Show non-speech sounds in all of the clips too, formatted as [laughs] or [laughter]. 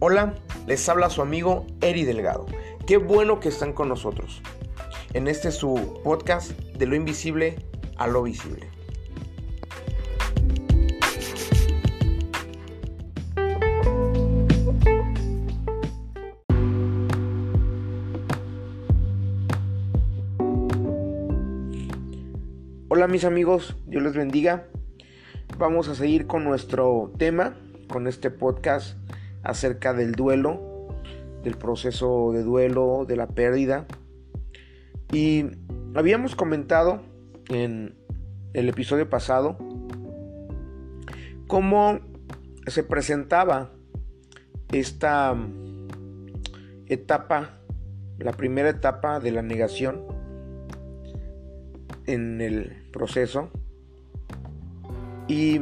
Hola, les habla su amigo Eri Delgado. Qué bueno que están con nosotros. En este su podcast de lo invisible a lo visible. Hola mis amigos, Dios les bendiga. Vamos a seguir con nuestro tema, con este podcast acerca del duelo, del proceso de duelo, de la pérdida. Y habíamos comentado en el episodio pasado cómo se presentaba esta etapa, la primera etapa de la negación en el proceso. Y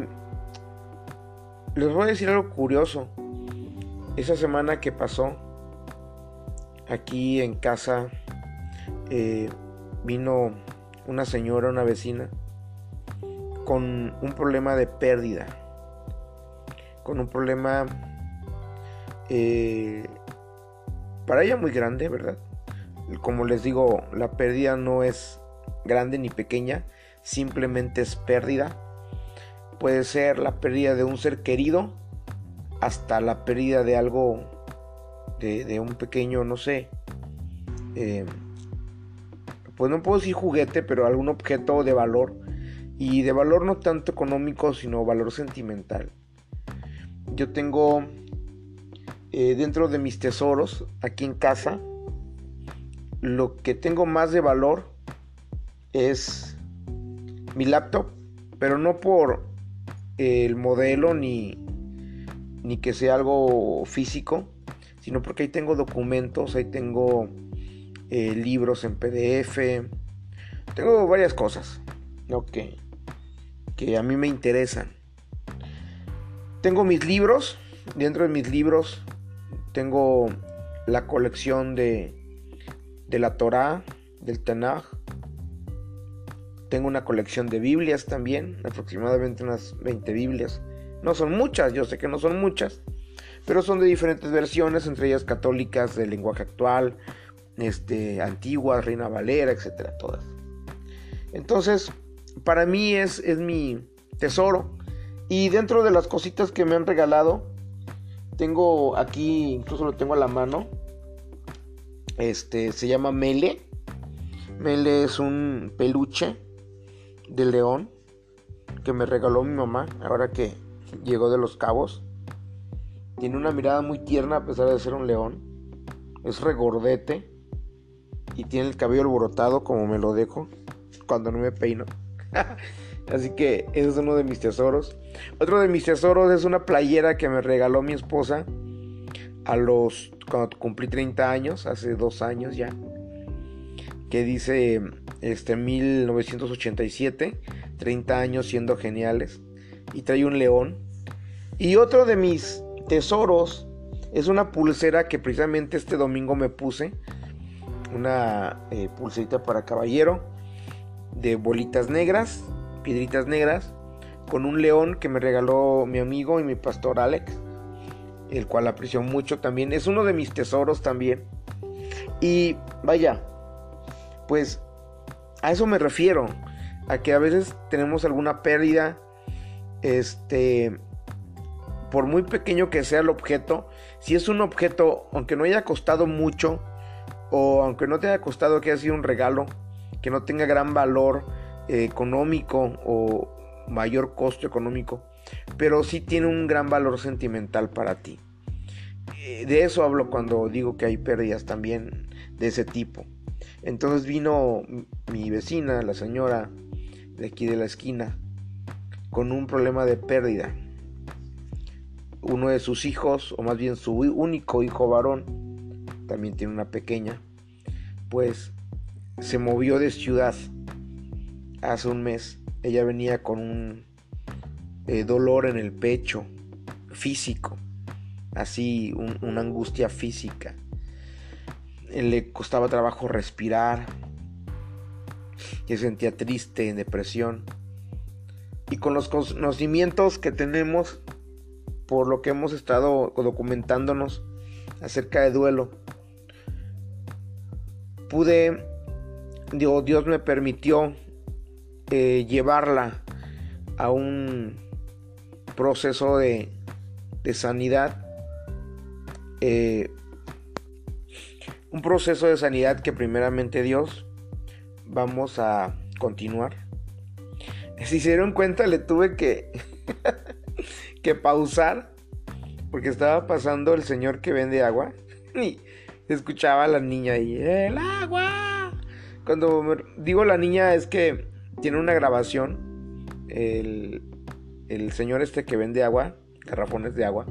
les voy a decir algo curioso. Esa semana que pasó aquí en casa eh, vino una señora, una vecina, con un problema de pérdida, con un problema eh, para ella muy grande, ¿verdad? Como les digo, la pérdida no es grande ni pequeña, simplemente es pérdida. Puede ser la pérdida de un ser querido hasta la pérdida de algo, de, un pequeño, no sé, eh, pues no puedo decir juguete, pero algún objeto de valor. Y de valor no tanto económico, sino valor sentimental. Yo tengo eh, dentro de mis tesoros, aquí en casa, lo que tengo más de valor es mi laptop, pero no por el modelo ni, ni que sea algo físico, sino porque ahí tengo documentos, ahí tengo eh, libros en PDF, tengo varias cosas que, a mí me interesan. Tengo mis libros, dentro de mis libros tengo la colección de, de la Torah, del Tanaj. Tengo una colección de Biblias también, aproximadamente unas 20 Biblias. No son muchas, yo sé que no son muchas, pero son de diferentes versiones, entre ellas católicas del lenguaje actual, este, antiguas, Reina Valera, etcétera, todas. Entonces, para mí es, es mi tesoro. Y dentro de las cositas que me han regalado, tengo aquí, incluso lo tengo a la mano. Este se llama Mele. Mele es un peluche de león que me regaló mi mamá ahora que llegó de los cabos. Tiene una mirada muy tierna a pesar de ser un león. Es regordete. Y tiene el cabello alborotado como me lo dejo cuando no me peino. [laughs] Así que ese es uno de mis tesoros. Otro de mis tesoros es una playera que me regaló mi esposa a los cuando cumplí 30 años, hace dos años ya. Que dice este 1987, 30 años siendo geniales y trae un león. Y otro de mis tesoros es una pulsera que precisamente este domingo me puse. Una eh, pulserita para caballero de bolitas negras, piedritas negras, con un león que me regaló mi amigo y mi pastor Alex, el cual aprecio mucho también. Es uno de mis tesoros también. Y vaya, pues a eso me refiero, a que a veces tenemos alguna pérdida este, por muy pequeño que sea el objeto, si es un objeto, aunque no haya costado mucho, o aunque no te haya costado que haya sido un regalo, que no tenga gran valor eh, económico o mayor costo económico, pero sí tiene un gran valor sentimental para ti. Eh, de eso hablo cuando digo que hay pérdidas también de ese tipo. Entonces vino mi vecina, la señora de aquí de la esquina, con un problema de pérdida. Uno de sus hijos, o más bien su único hijo varón, también tiene una pequeña, pues se movió de ciudad hace un mes. Ella venía con un eh, dolor en el pecho físico, así una angustia física. Le costaba trabajo respirar, se sentía triste, en depresión y con los conocimientos que tenemos por lo que hemos estado documentándonos acerca de duelo, pude, Dios, Dios me permitió eh, llevarla a un proceso de, sanidad. Eh, un proceso de sanidad que primeramente Dios vamos a continuar. [laughs] Si se dieron cuenta, le tuve que, [laughs] pausar porque estaba pasando el señor que vende agua [laughs] y escuchaba a la niña ahí, el agua. Cuando digo la niña es que tiene una grabación, el, el señor este que vende agua, garrafones de agua,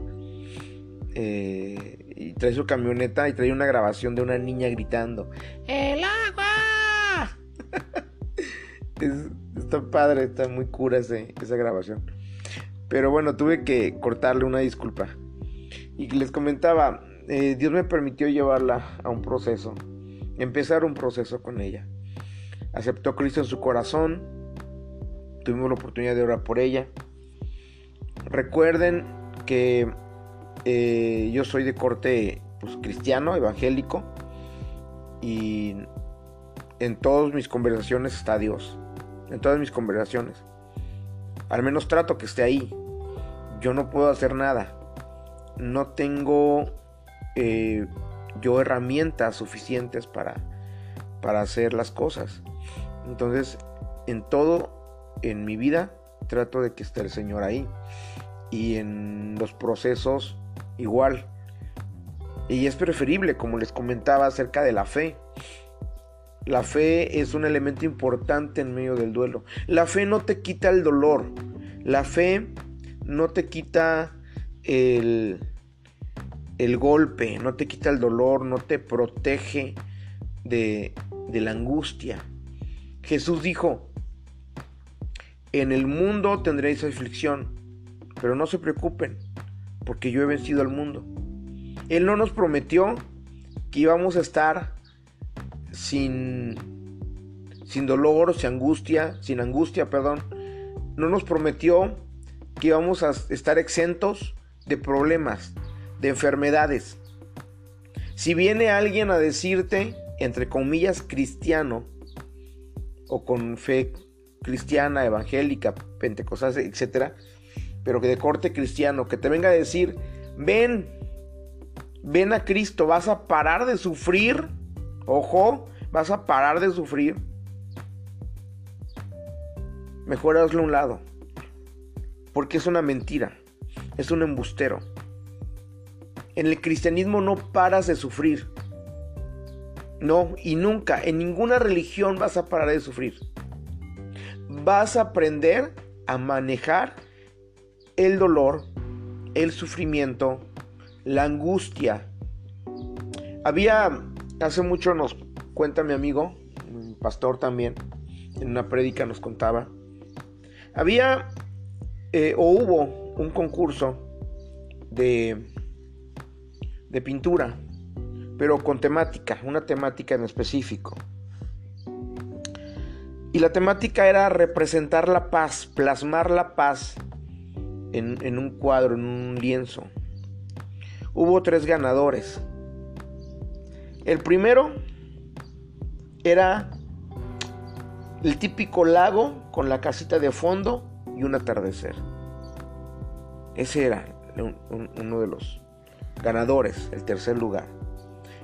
eh, y trae su camioneta y trae una grabación de una niña gritando, ¡El agua! [laughs] está padre, está muy cura esa grabación. Pero bueno, tuve que cortarle una disculpa. Y les comentaba, eh, Dios me permitió llevarla a un proceso, empezar un proceso con ella. Aceptó a Cristo en su corazón, tuvimos la oportunidad de orar por ella. Recuerden que eh, yo soy de corte pues, cristiano, evangélico, y en todas mis conversaciones está Dios en todas mis conversaciones. Al menos trato que esté ahí. Yo no puedo hacer nada. No tengo eh, yo herramientas suficientes para, para hacer las cosas. Entonces, en todo, en mi vida, trato de que esté el Señor ahí. Y en los procesos, igual. Y es preferible, como les comentaba acerca de la fe. La fe es un elemento importante en medio del duelo. La fe no te quita el dolor. La fe no te quita el, el golpe, no te quita el dolor, no te protege de, de la angustia. Jesús dijo, en el mundo tendréis aflicción, pero no se preocupen, porque yo he vencido al mundo. Él no nos prometió que íbamos a estar sin, sin dolor, sin angustia, sin angustia, perdón, no nos prometió que íbamos a estar exentos de problemas, de enfermedades. Si viene alguien a decirte, entre comillas, cristiano, o con fe cristiana, evangélica, pentecostal, etc., pero que de corte cristiano, que te venga a decir, ven, ven a Cristo, vas a parar de sufrir Ojo, vas a parar de sufrir. Mejor hazlo a un lado. Porque es una mentira. Es un embustero. En el cristianismo no paras de sufrir. No, y nunca, en ninguna religión vas a parar de sufrir. Vas a aprender a manejar el dolor, el sufrimiento, la angustia. Había Hace mucho nos cuenta mi amigo, un pastor también, en una prédica nos contaba. Había eh, o hubo un concurso de, de pintura, pero con temática, una temática en específico. Y la temática era representar la paz, plasmar la paz en, en, un cuadro, en un lienzo. Hubo tres ganadores. El primero era el típico lago con la casita de fondo y un atardecer. Ese era uno de los ganadores, el tercer lugar.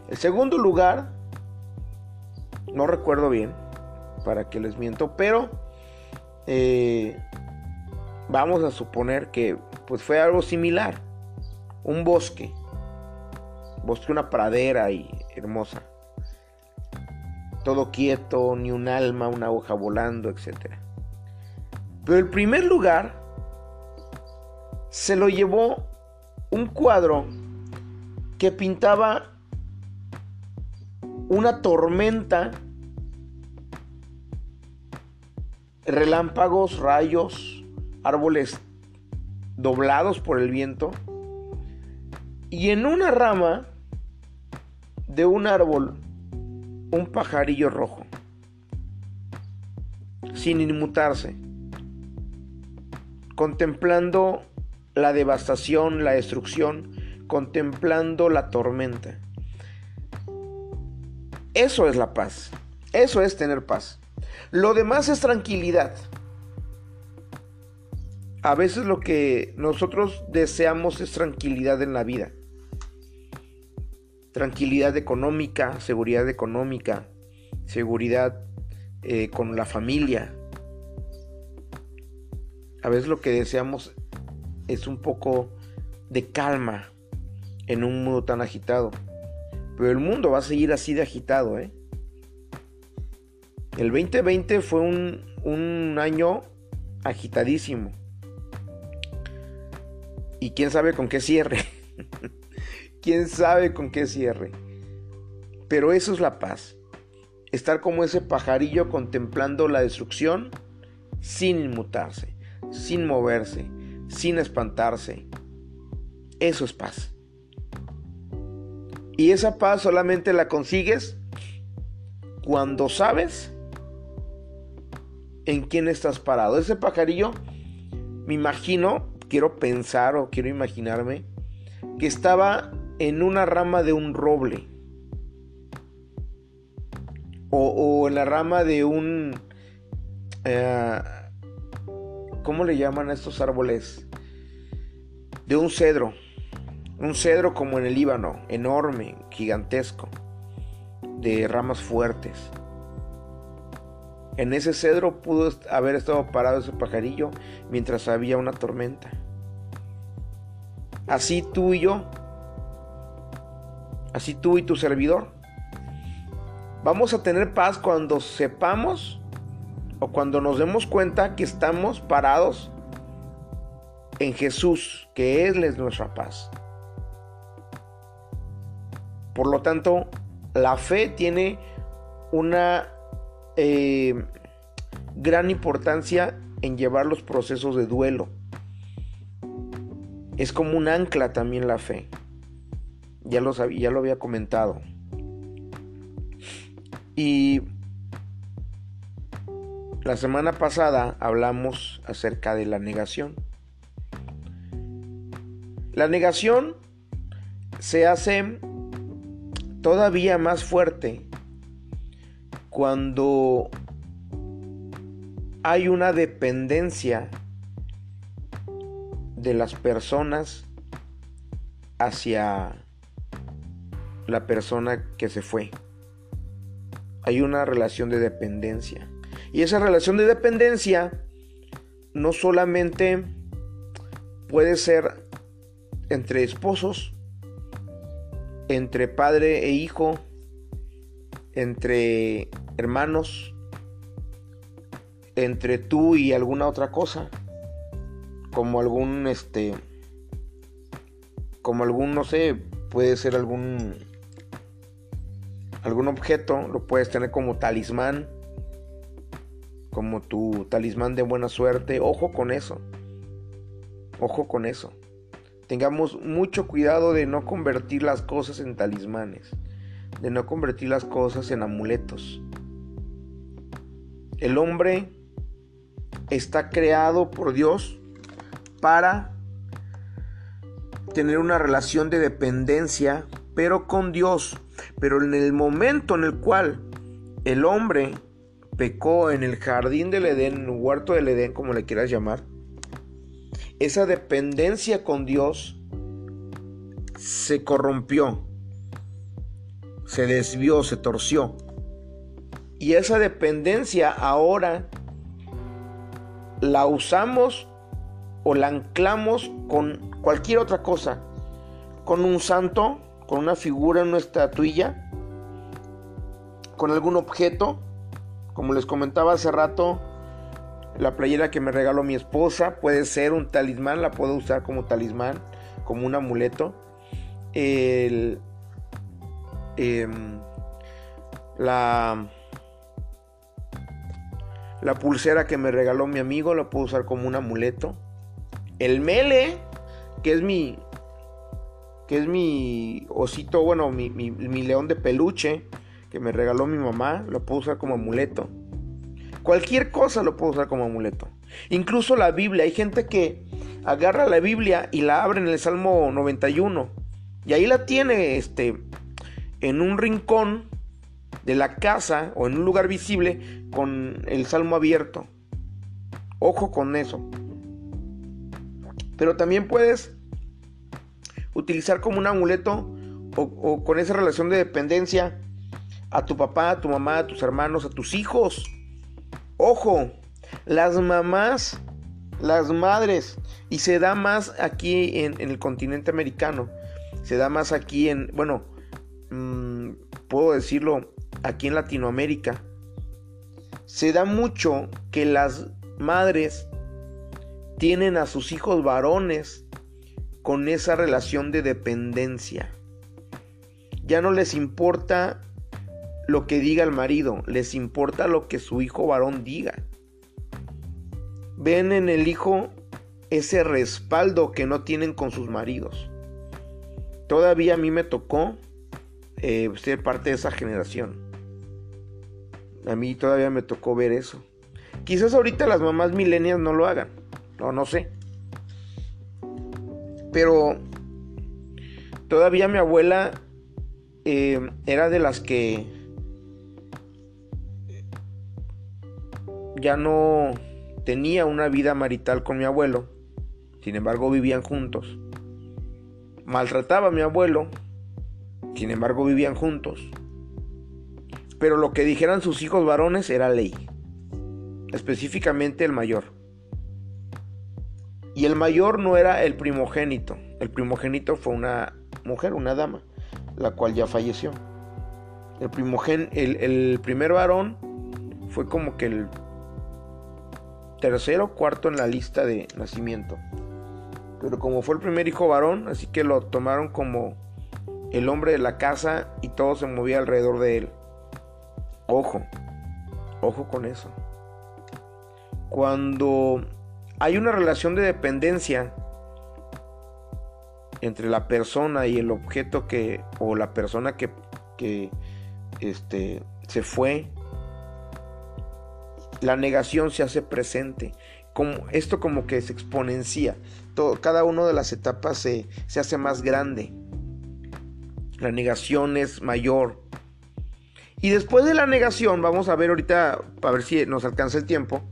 El segundo lugar, no recuerdo bien, para que les miento, pero eh, vamos a suponer que pues fue algo similar, un bosque, bosque, una pradera y hermosa. Todo quieto, ni un alma, una hoja volando, etc. Pero el primer lugar se lo llevó un cuadro que pintaba una tormenta, relámpagos, rayos, árboles doblados por el viento. Y en una rama de un árbol un pajarillo rojo, sin inmutarse, contemplando la devastación, la destrucción, contemplando la tormenta. Eso es la paz. Eso es tener paz. Lo demás es tranquilidad. A veces lo que nosotros deseamos es tranquilidad en la vida. Tranquilidad económica, seguridad económica, seguridad eh, con la familia. A veces lo que deseamos es un poco de calma en un mundo tan agitado. Pero el mundo va a seguir así de agitado, ¿eh? El 2020 fue un, un año agitadísimo. Y quién sabe con qué cierre. [laughs] quién sabe con qué cierre. Pero eso es la paz. Estar como ese pajarillo contemplando la destrucción sin inmutarse, sin moverse, sin espantarse. Eso es paz. Y esa paz solamente la consigues cuando sabes en quién estás parado. Ese pajarillo, me imagino, quiero pensar o quiero imaginarme, que estaba en una rama de un roble. O, en la rama de un... Eh, ¿Cómo le llaman a estos árboles? De un cedro. Un cedro como en el Líbano, enorme, gigantesco, de ramas fuertes. En ese cedro pudo haber estado parado ese pajarillo mientras había una tormenta. Así tú y yo, así tú y tu servidor, vamos a tener paz cuando sepamos o cuando nos demos cuenta que estamos parados en Jesús, que Él es nuestra paz. Por lo tanto, la fe tiene una eh, gran importancia en llevar los procesos de duelo. Es como un ancla también la fe. Ya lo, sabía, ya lo había comentado. Y la semana pasada hablamos acerca de la negación. La negación se hace todavía más fuerte cuando hay una dependencia de las personas hacia la persona que se fue. Hay una relación de dependencia. Y esa relación de dependencia no solamente puede ser entre esposos, entre padre e hijo, entre hermanos, entre tú y alguna otra cosa, como algún este como algún no sé, puede ser algún algún objeto, lo puedes tener como talismán, como tu talismán de buena suerte, ojo con eso. Ojo con eso. Tengamos mucho cuidado de no convertir las cosas en talismanes, de no convertir las cosas en amuletos. El hombre está creado por Dios para tener una relación de dependencia, pero con Dios. Pero en el momento en el cual el hombre pecó en el jardín del Edén, en el huerto del Edén, como le quieras llamar, esa dependencia con Dios se corrompió, se desvió, se torció. Y esa dependencia ahora la usamos o la anclamos con cualquier otra cosa. Con un santo, con una figura, una estatuilla, con algún objeto. Como les comentaba hace rato, la playera que me regaló mi esposa puede ser un talismán, la puedo usar como talismán, como un amuleto. El, em, la, la pulsera que me regaló mi amigo la puedo usar como un amuleto. El mele, que es mi, que es mi osito, bueno, mi, mi león de peluche que me regaló mi mamá, lo puedo usar como amuleto. Cualquier cosa lo puedo usar como amuleto. Incluso la Biblia. Hay gente que agarra la Biblia y la abre en el Salmo 91 Y ahí la tiene este en un rincón de la casa o en un lugar visible con el salmo abierto. Ojo con eso. Pero también puedes utilizar como un amuleto o, con esa relación de dependencia a tu papá, a tu mamá, a tus hermanos, a tus hijos. Ojo, las mamás, las madres, y se da más aquí en, el continente americano, se da más aquí en, bueno, mm, puedo decirlo, aquí en Latinoamérica. Se da mucho que las madres tienen a sus hijos varones con esa relación de dependencia. Ya no les importa lo que diga el marido, les importa lo que su hijo varón diga. Ven en el hijo ese respaldo que no tienen con sus maridos. Todavía a mí me tocó eh, ser parte de esa generación. A mí todavía me tocó ver eso. Quizás ahorita las mamás milenias no lo hagan. No, no sé. Pero todavía mi abuela eh, era de las que ya no tenía una vida marital con mi abuelo. Sin embargo, vivían juntos. Maltrataba a mi abuelo. Sin embargo, vivían juntos. Pero lo que dijeran sus hijos varones era ley. Específicamente el mayor. Y el mayor no era el primogénito. El primogénito fue una mujer, una dama, la cual ya falleció. El, primogen, el, primer varón fue como que el tercero o cuarto en la lista de nacimiento. Pero como fue el primer hijo varón, así que lo tomaron como el hombre de la casa y todo se movía alrededor de él. Ojo, ojo con eso. Cuando hay una relación de dependencia entre la persona y el objeto que o la persona que, este, se fue la negación se hace presente como esto como que se exponencia. Todo, cada una de las etapas se, se hace más grande. La negación es mayor. Y después de la negación vamos a ver ahorita a ver si nos alcanza el tiempo.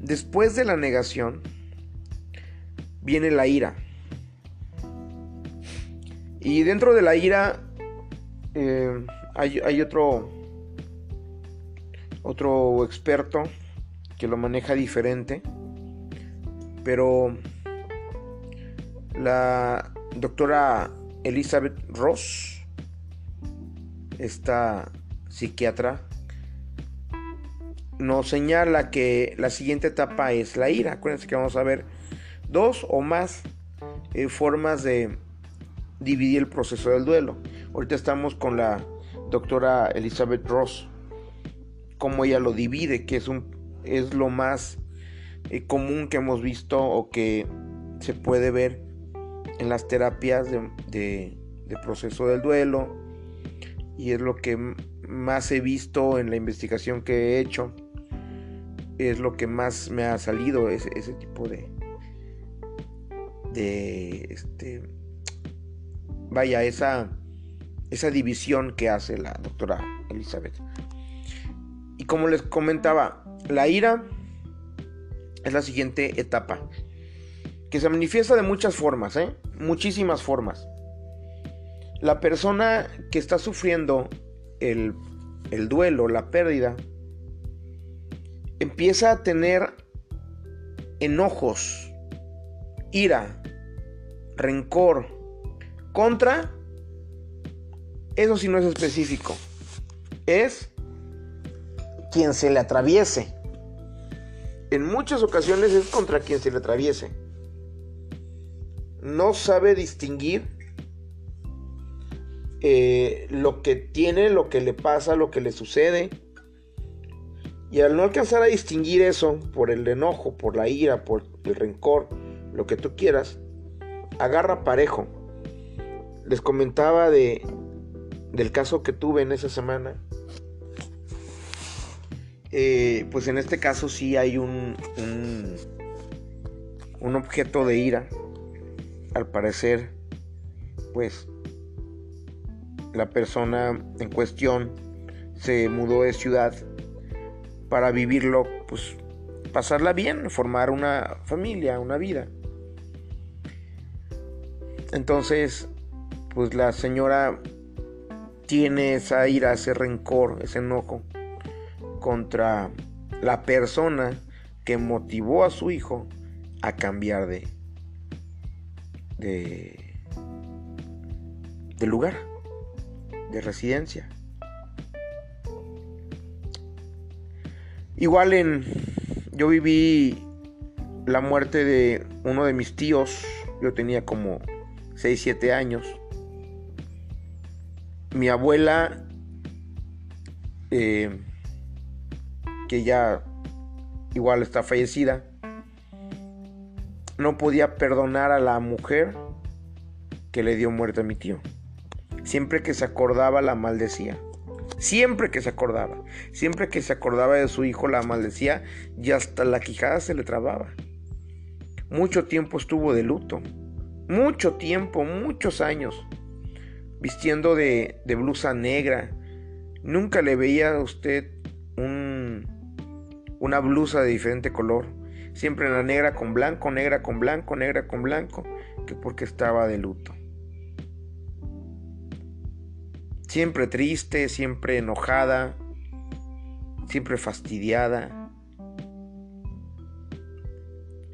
Después de la negación viene la ira. Y dentro de la ira eh, hay, otro, otro experto que lo maneja diferente. Pero la doctora Elizabeth Ross, esta psiquiatra, nos señala que la siguiente etapa es la ira. Acuérdense que vamos a ver dos o más eh, formas de dividir el proceso del duelo. Ahorita estamos con la doctora Elizabeth Ross, cómo ella lo divide, que es, un, es lo más eh, común que hemos visto o que se puede ver en las terapias de proceso del duelo y es lo que más he visto en la investigación que he hecho es lo que más me ha salido ese, ese tipo de este vaya esa esa división que hace la doctora Elizabeth. Y como les comentaba la ira es la siguiente etapa que se manifiesta de muchas formas ¿eh? muchísimas formas. La persona que está sufriendo el, el duelo la pérdida empieza a tener enojos, ira, rencor contra, eso sí no es específico, es quien se le atraviese. En muchas ocasiones es contra quien se le atraviese. No sabe distinguir eh, lo que tiene, lo que le pasa, lo que le sucede y al no alcanzar a distinguir eso por el enojo, por la ira, por el rencor, lo que tú quieras, agarra parejo. Les comentaba de, del caso que tuve en esa semana. eh, pues en este caso sí hay un, un, objeto de ira. Al parecer, pues la persona en cuestión se mudó de ciudad para vivirlo, pues pasarla bien, formar una familia, una vida. Entonces, pues la señora tiene esa ira, ese rencor, ese enojo contra la persona que motivó a su hijo a cambiar de, de, de lugar, de residencia. Igual en, yo viví la muerte de uno de mis tíos, yo tenía como 6, 7 años. Mi abuela eh, que ya igual está fallecida, no podía perdonar a la mujer que le dio muerte a mi tío. Siempre que se acordaba la maldecía. Siempre que se acordaba. Siempre que se acordaba de su hijo la maldecía y hasta la quijada se le trababa. Mucho tiempo estuvo de luto. Mucho tiempo, muchos años. Vistiendo de, blusa negra. Nunca le veía a usted un, una blusa de diferente color, siempre en la negra con blanco, negra con blanco, negra con blanco, que porque estaba de luto. Siempre triste, siempre enojada, siempre fastidiada.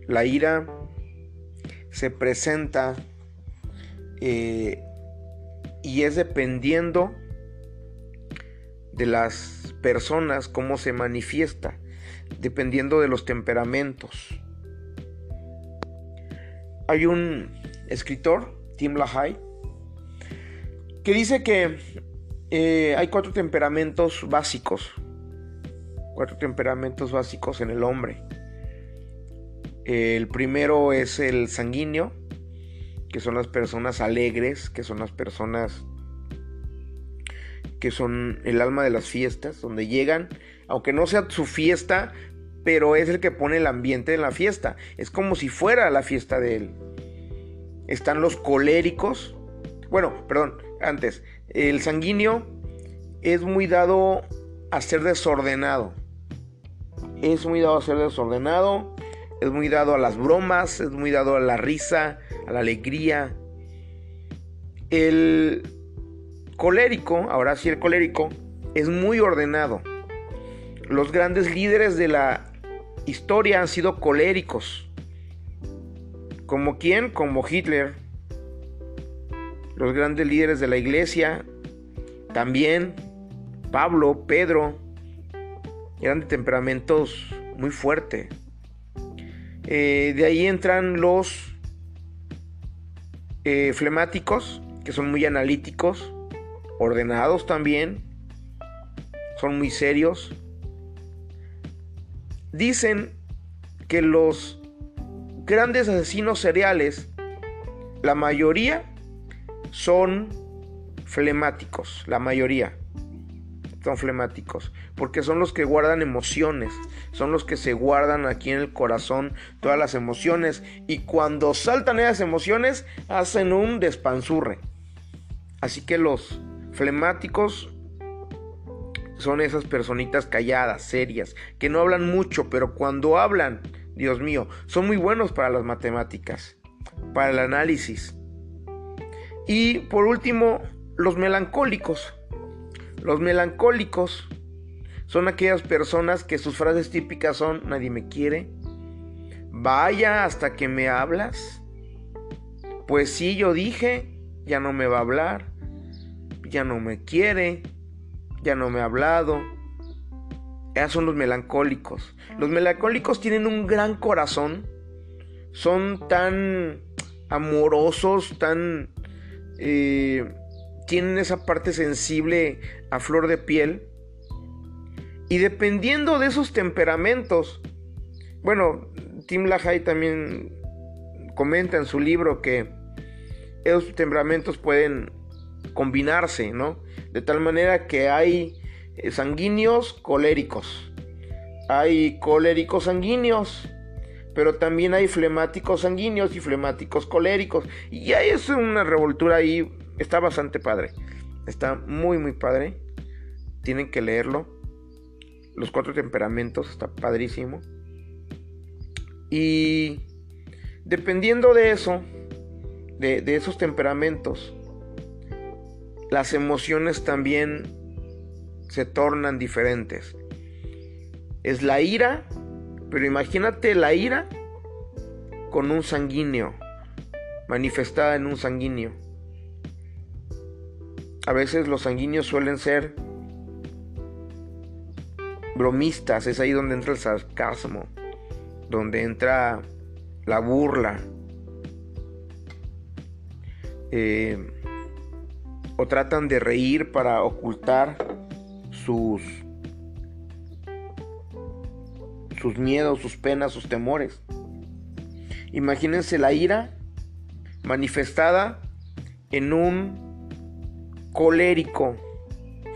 La ira se presenta eh, y es dependiendo de las personas cómo se manifiesta dependiendo de los temperamentos. Hay un escritor, Tim LaHaye, que dice que eh, hay cuatro temperamentos básicos. Cuatro temperamentos básicos en el hombre. El primero es el sanguíneo, que son las personas alegres, que son las personas que son el alma de las fiestas, donde llegan, aunque no sea su fiesta, pero es el que pone el ambiente en la fiesta. Es como si fuera la fiesta de él. Están los coléricos. Bueno, perdón, antes. El sanguíneo es muy dado a ser desordenado. Es muy dado a ser desordenado. Es muy dado a las bromas. Es muy dado a la risa, a la alegría. El colérico, ahora sí el colérico, es muy ordenado. Los grandes líderes de la historia han sido coléricos. ¿Como quién? Como Hitler. Los grandes líderes de la iglesia, también Pablo, Pedro, eran de temperamentos muy fuertes. Eh, de ahí entran los eh, flemáticos, que son muy analíticos, ordenados también, son muy serios. Dicen que los grandes asesinos seriales, la mayoría son flemáticos, la mayoría son flemáticos, porque son los que guardan emociones, son los que se guardan aquí en el corazón todas las emociones y cuando saltan esas emociones hacen un despanzurre. Así que los Flemáticos son esas personitas calladas, serias, que no hablan mucho, pero cuando hablan, Dios mío, son muy buenos para las matemáticas, para el análisis. Y por último, los melancólicos. Los melancólicos son aquellas personas que sus frases típicas son nadie me quiere, vaya hasta que me hablas, pues sí yo dije, ya no me va a hablar, ya no me quiere, ya no me ha hablado. Esos son los melancólicos. Los melancólicos tienen un gran corazón, son tan amorosos, tan... Eh, tienen esa parte sensible a flor de piel. Y dependiendo de esos temperamentos, bueno, Tim LaHaye también comenta en su libro que esos temperamentos pueden combinarse, ¿no? De tal manera que hay eh, sanguíneos coléricos, hay coléricos sanguíneos, pero también hay flemáticos sanguíneos y flemáticos coléricos. Y ya es una revoltura ahí, está bastante padre. Está muy, muy padre. Tienen que leerlo. Los cuatro temperamentos, está padrísimo. Y dependiendo de eso, de, de esos temperamentos, las emociones también se tornan diferentes. Es la ira, pero imagínate la ira con un sanguíneo, manifestada en un sanguíneo. A veces los sanguíneos suelen ser bromistas, es ahí donde entra el sarcasmo, donde entra la burla. Eh, o tratan de reír para ocultar sus sus miedos, sus penas, sus temores. Imagínense la ira manifestada en un colérico.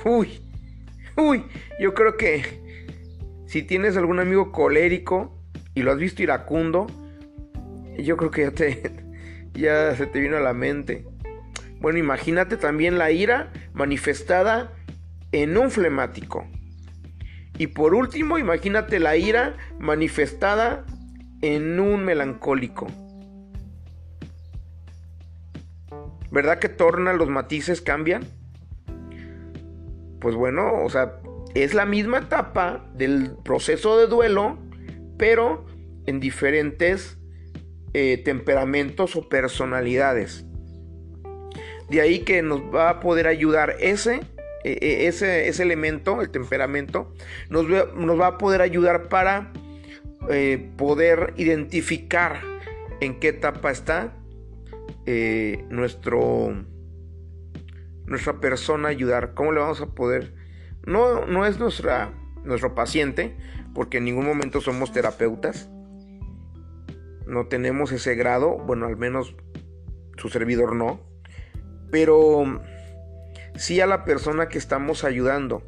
Uy, uy, yo creo que si tienes algún amigo colérico y lo has visto iracundo, yo creo que ya te [laughs] ya se te vino a la mente. Bueno, imagínate también la ira manifestada en un flemático. Y por último, imagínate la ira manifestada en un melancólico. ¿Verdad que torna los matices cambian? Pues bueno, o sea, es la misma etapa del proceso de duelo, pero en diferentes eh, temperamentos o personalidades. De ahí que nos va a poder ayudar ese e, e, ese, ese, elemento, el temperamento, nos, va a poder ayudar para eh, poder identificar en qué etapa está eh, nuestro, nuestra persona ayudar. ¿Cómo le vamos a poder? No, no es nuestra, nuestro paciente, porque en ningún momento somos terapeutas. No tenemos ese grado, bueno, al menos su servidor no. Pero sí a la persona que estamos ayudando.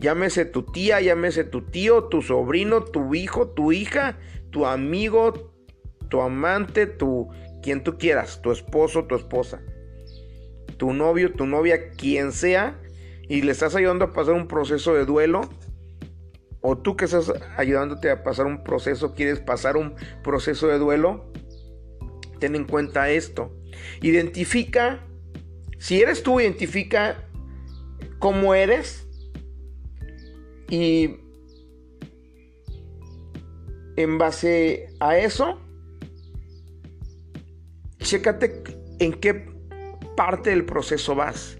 Llámese tu tía, llámese tu tío, tu sobrino, tu hijo, tu hija, tu amigo, tu amante, tu quien tú quieras, tu esposo, tu esposa, tu novio, tu novia, quien sea, y le estás ayudando a pasar un proceso de duelo, o tú que estás ayudándote a pasar un proceso, quieres pasar un proceso de duelo, ten en cuenta esto. Identifica, si eres tú, identifica cómo eres y en base a eso, chécate en qué parte del proceso vas.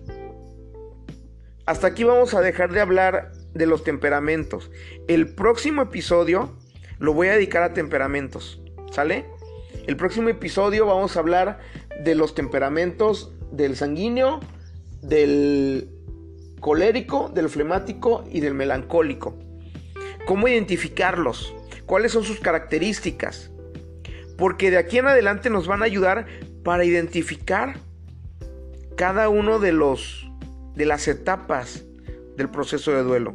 Hasta aquí vamos a dejar de hablar de los temperamentos. El próximo episodio lo voy a dedicar a temperamentos. ¿Sale? El próximo episodio vamos a hablar de los temperamentos del sanguíneo, del colérico, del flemático y del melancólico. ¿Cómo identificarlos? ¿Cuáles son sus características? Porque de aquí en adelante nos van a ayudar para identificar cada uno de los de las etapas del proceso de duelo.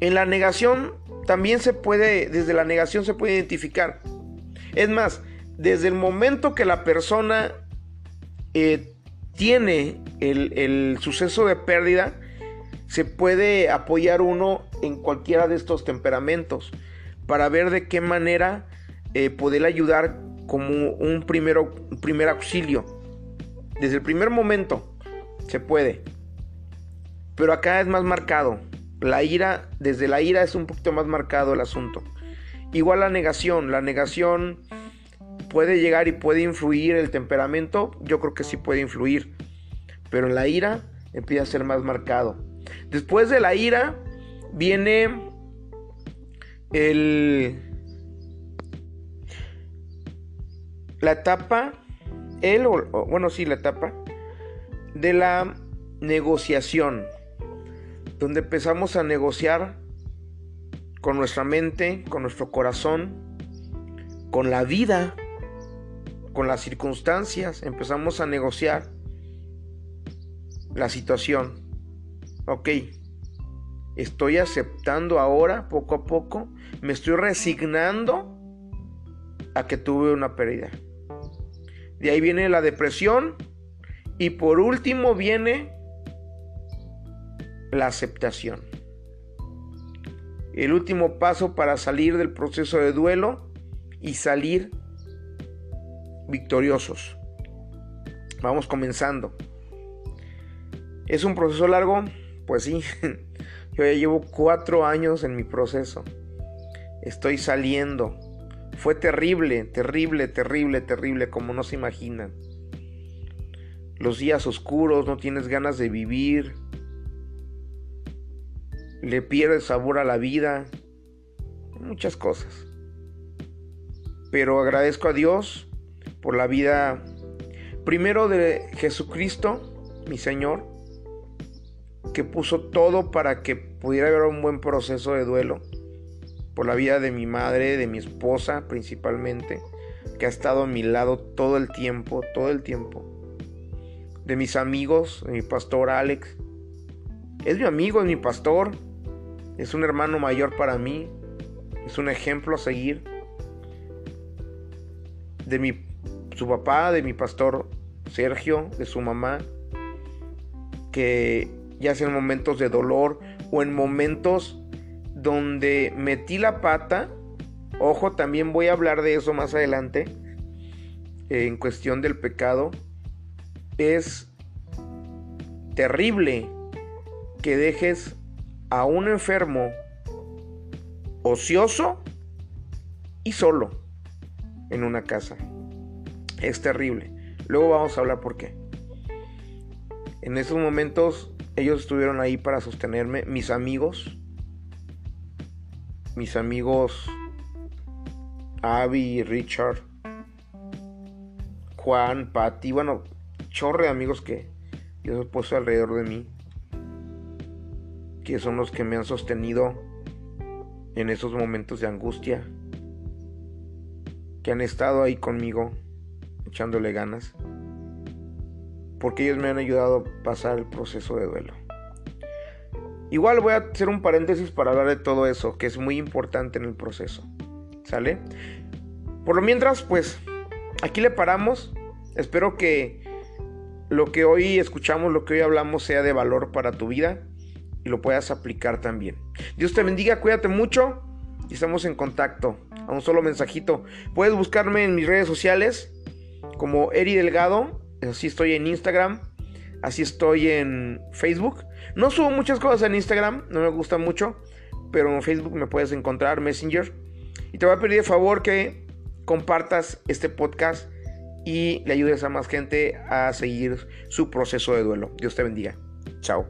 En la negación también se puede, desde la negación se puede identificar. Es más, desde el momento que la persona eh, tiene el, suceso de pérdida, se puede apoyar uno en cualquiera de estos temperamentos para ver de qué manera eh, poder ayudar como un, primero, primer auxilio. Desde el primer momento se puede. Pero acá es más marcado. La ira, desde la ira es un poquito más marcado el asunto. Igual la negación. La negación puede llegar y puede influir el temperamento. Yo creo que sí puede influir pero en la ira empieza a ser más marcado. Después de la ira viene el la etapa el bueno, sí, la etapa de la negociación, donde empezamos a negociar con nuestra mente, con nuestro corazón, con la vida, con las circunstancias, empezamos a negociar la situación. Ok. estoy aceptando ahora, poco a poco, me estoy resignando a que tuve una pérdida. De ahí viene la depresión y por último viene la aceptación. El último paso para salir del proceso de duelo y salir victoriosos. Vamos comenzando. ¿Es un proceso largo? Pues sí. [laughs] Yo ya llevo cuatro años en mi proceso. Estoy saliendo. Fue terrible, terrible, terrible, terrible, como no se imaginan. Los días oscuros, no tienes ganas de vivir. Le pierdes sabor a la vida. Muchas cosas. Pero agradezco a Dios por la vida, primero de Jesucristo, mi Señor, que puso todo para que pudiera haber un buen proceso de duelo por la vida de mi madre, de mi esposa principalmente, que ha estado a mi lado todo el tiempo, todo el tiempo. De mis amigos, de mi pastor Alex. Es mi amigo, es mi pastor. Es un hermano mayor para mí. Es un ejemplo a seguir. De mi, su papá, de mi pastor Sergio, de su mamá. Que ya sea en momentos de dolor o en momentos donde metí la pata. Ojo, también voy a hablar de eso más adelante. En cuestión del pecado. Es terrible que dejes a un enfermo ocioso y solo en una casa. Es terrible. Luego vamos a hablar por qué. En esos momentos ellos estuvieron ahí para sostenerme, mis amigos, mis amigos Abby, Richard, Juan, Patty, bueno, chorre de amigos que Dios ha puesto alrededor de mí, que son los que me han sostenido en esos momentos de angustia, que han estado ahí conmigo, echándole ganas porque ellos me han ayudado a pasar el proceso de duelo. Igual voy a hacer un paréntesis para hablar de todo eso, que es muy importante en el proceso. ¿Sale? Por lo mientras, pues, aquí le paramos. Espero que lo que hoy escuchamos, lo que hoy hablamos sea de valor para tu vida y lo puedas aplicar también. Dios te bendiga, cuídate mucho y estamos en contacto. A un solo mensajito. Puedes buscarme en mis redes sociales como Eri Delgado Así estoy en Instagram. Así estoy en Facebook. No subo muchas cosas en Instagram, no me gusta mucho. Pero en Facebook me puedes encontrar, Messenger. Y te voy a pedir de favor que compartas este podcast y le ayudes a más gente a seguir su proceso de duelo. Dios te bendiga. Chao.